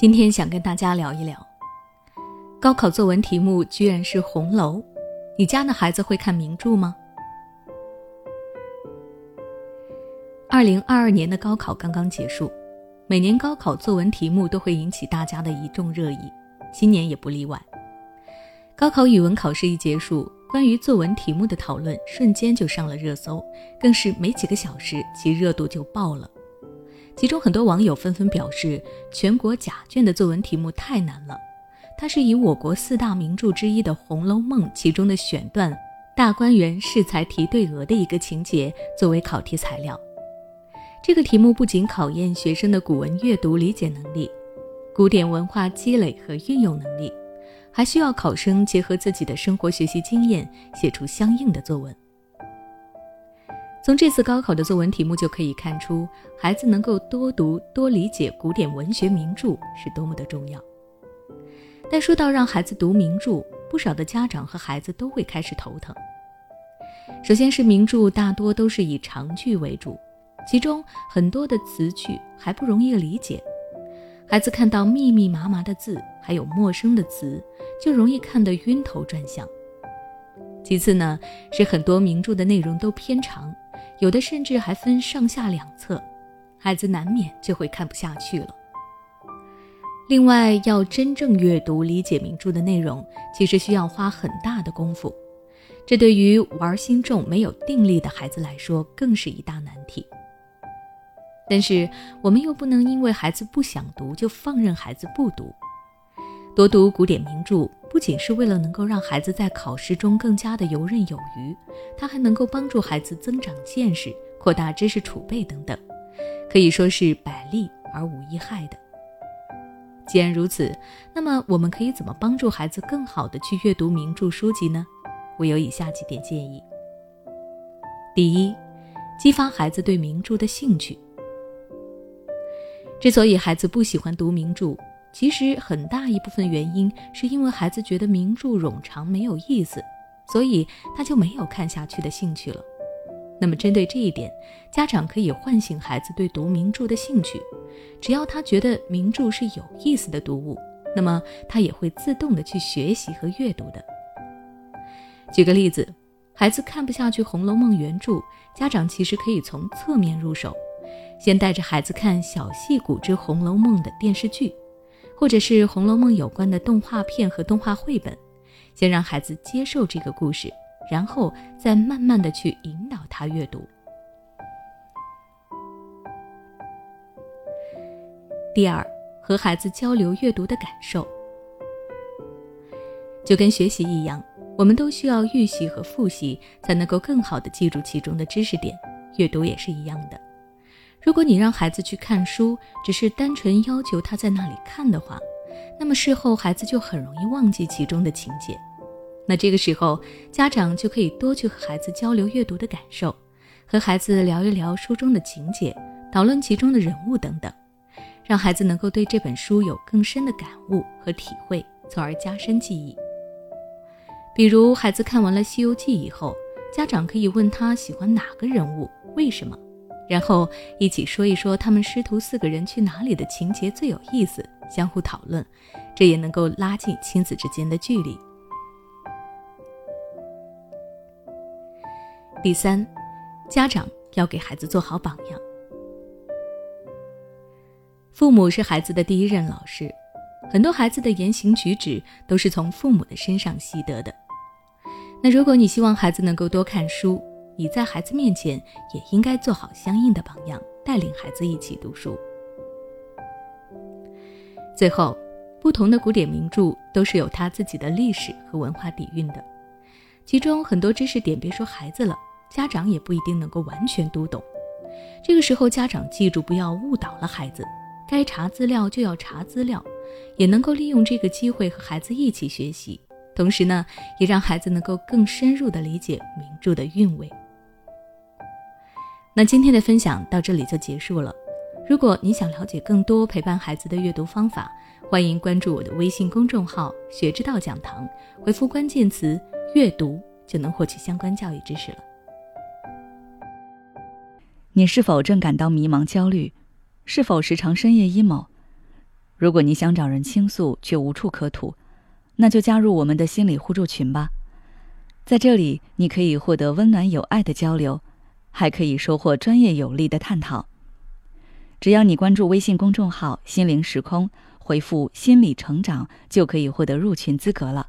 今天想跟大家聊一聊，高考作文题目居然是红楼，你家的孩子会看名著吗？二零二二年的高考刚刚结束，每年高考作文题目都会引起大家的一众热议，今年也不例外。高考语文考试一结束，关于作文题目的讨论瞬间就上了热搜，更是没几个小时，其热度就爆了。其中很多网友纷纷表示，全国甲卷的作文题目太难了。它是以我国四大名著之一的《红楼梦》其中的选段“大观园试才题对额”的一个情节作为考题材料。这个题目不仅考验学生的古文阅读理解能力、古典文化积累和运用能力，还需要考生结合自己的生活学习经验，写出相应的作文。从这次高考的作文题目就可以看出，孩子能够多读多理解古典文学名著是多么的重要。但说到让孩子读名著，不少的家长和孩子都会开始头疼。首先是名著大多都是以长句为主，其中很多的词句还不容易理解，孩子看到密密麻麻的字，还有陌生的词，就容易看得晕头转向。其次呢，是很多名著的内容都偏长。有的甚至还分上下两册，孩子难免就会看不下去了。另外，要真正阅读理解名著的内容，其实需要花很大的功夫，这对于玩心重、没有定力的孩子来说，更是一大难题。但是，我们又不能因为孩子不想读就放任孩子不读，多读古典名著。不仅是为了能够让孩子在考试中更加的游刃有余，它还能够帮助孩子增长见识、扩大知识储备等等，可以说是百利而无一害的。既然如此，那么我们可以怎么帮助孩子更好的去阅读名著书籍呢？我有以下几点建议：第一，激发孩子对名著的兴趣。之所以孩子不喜欢读名著，其实很大一部分原因是因为孩子觉得名著冗长没有意思，所以他就没有看下去的兴趣了。那么针对这一点，家长可以唤醒孩子对读名著的兴趣。只要他觉得名著是有意思的读物，那么他也会自动的去学习和阅读的。举个例子，孩子看不下去《红楼梦》原著，家长其实可以从侧面入手，先带着孩子看《小戏骨之红楼梦》的电视剧。或者是《红楼梦》有关的动画片和动画绘本，先让孩子接受这个故事，然后再慢慢的去引导他阅读。第二，和孩子交流阅读的感受，就跟学习一样，我们都需要预习和复习，才能够更好的记住其中的知识点。阅读也是一样的。如果你让孩子去看书，只是单纯要求他在那里看的话，那么事后孩子就很容易忘记其中的情节。那这个时候，家长就可以多去和孩子交流阅读的感受，和孩子聊一聊书中的情节，讨论其中的人物等等，让孩子能够对这本书有更深的感悟和体会，从而加深记忆。比如，孩子看完了《西游记》以后，家长可以问他喜欢哪个人物，为什么？然后一起说一说他们师徒四个人去哪里的情节最有意思，相互讨论，这也能够拉近亲子之间的距离。第三，家长要给孩子做好榜样。父母是孩子的第一任老师，很多孩子的言行举止都是从父母的身上习得的。那如果你希望孩子能够多看书，你在孩子面前也应该做好相应的榜样，带领孩子一起读书。最后，不同的古典名著都是有它自己的历史和文化底蕴的，其中很多知识点，别说孩子了，家长也不一定能够完全读懂。这个时候，家长记住不要误导了孩子，该查资料就要查资料，也能够利用这个机会和孩子一起学习，同时呢，也让孩子能够更深入的理解名著的韵味。那今天的分享到这里就结束了。如果你想了解更多陪伴孩子的阅读方法，欢迎关注我的微信公众号“学之道讲堂”，回复关键词“阅读”就能获取相关教育知识了。你是否正感到迷茫、焦虑？是否时常深夜 emo？如果你想找人倾诉却无处可吐，那就加入我们的心理互助群吧。在这里，你可以获得温暖有爱的交流，还可以收获专业有力的探讨。只要你关注微信公众号“心灵时空”，回复“心理成长”，就可以获得入群资格了。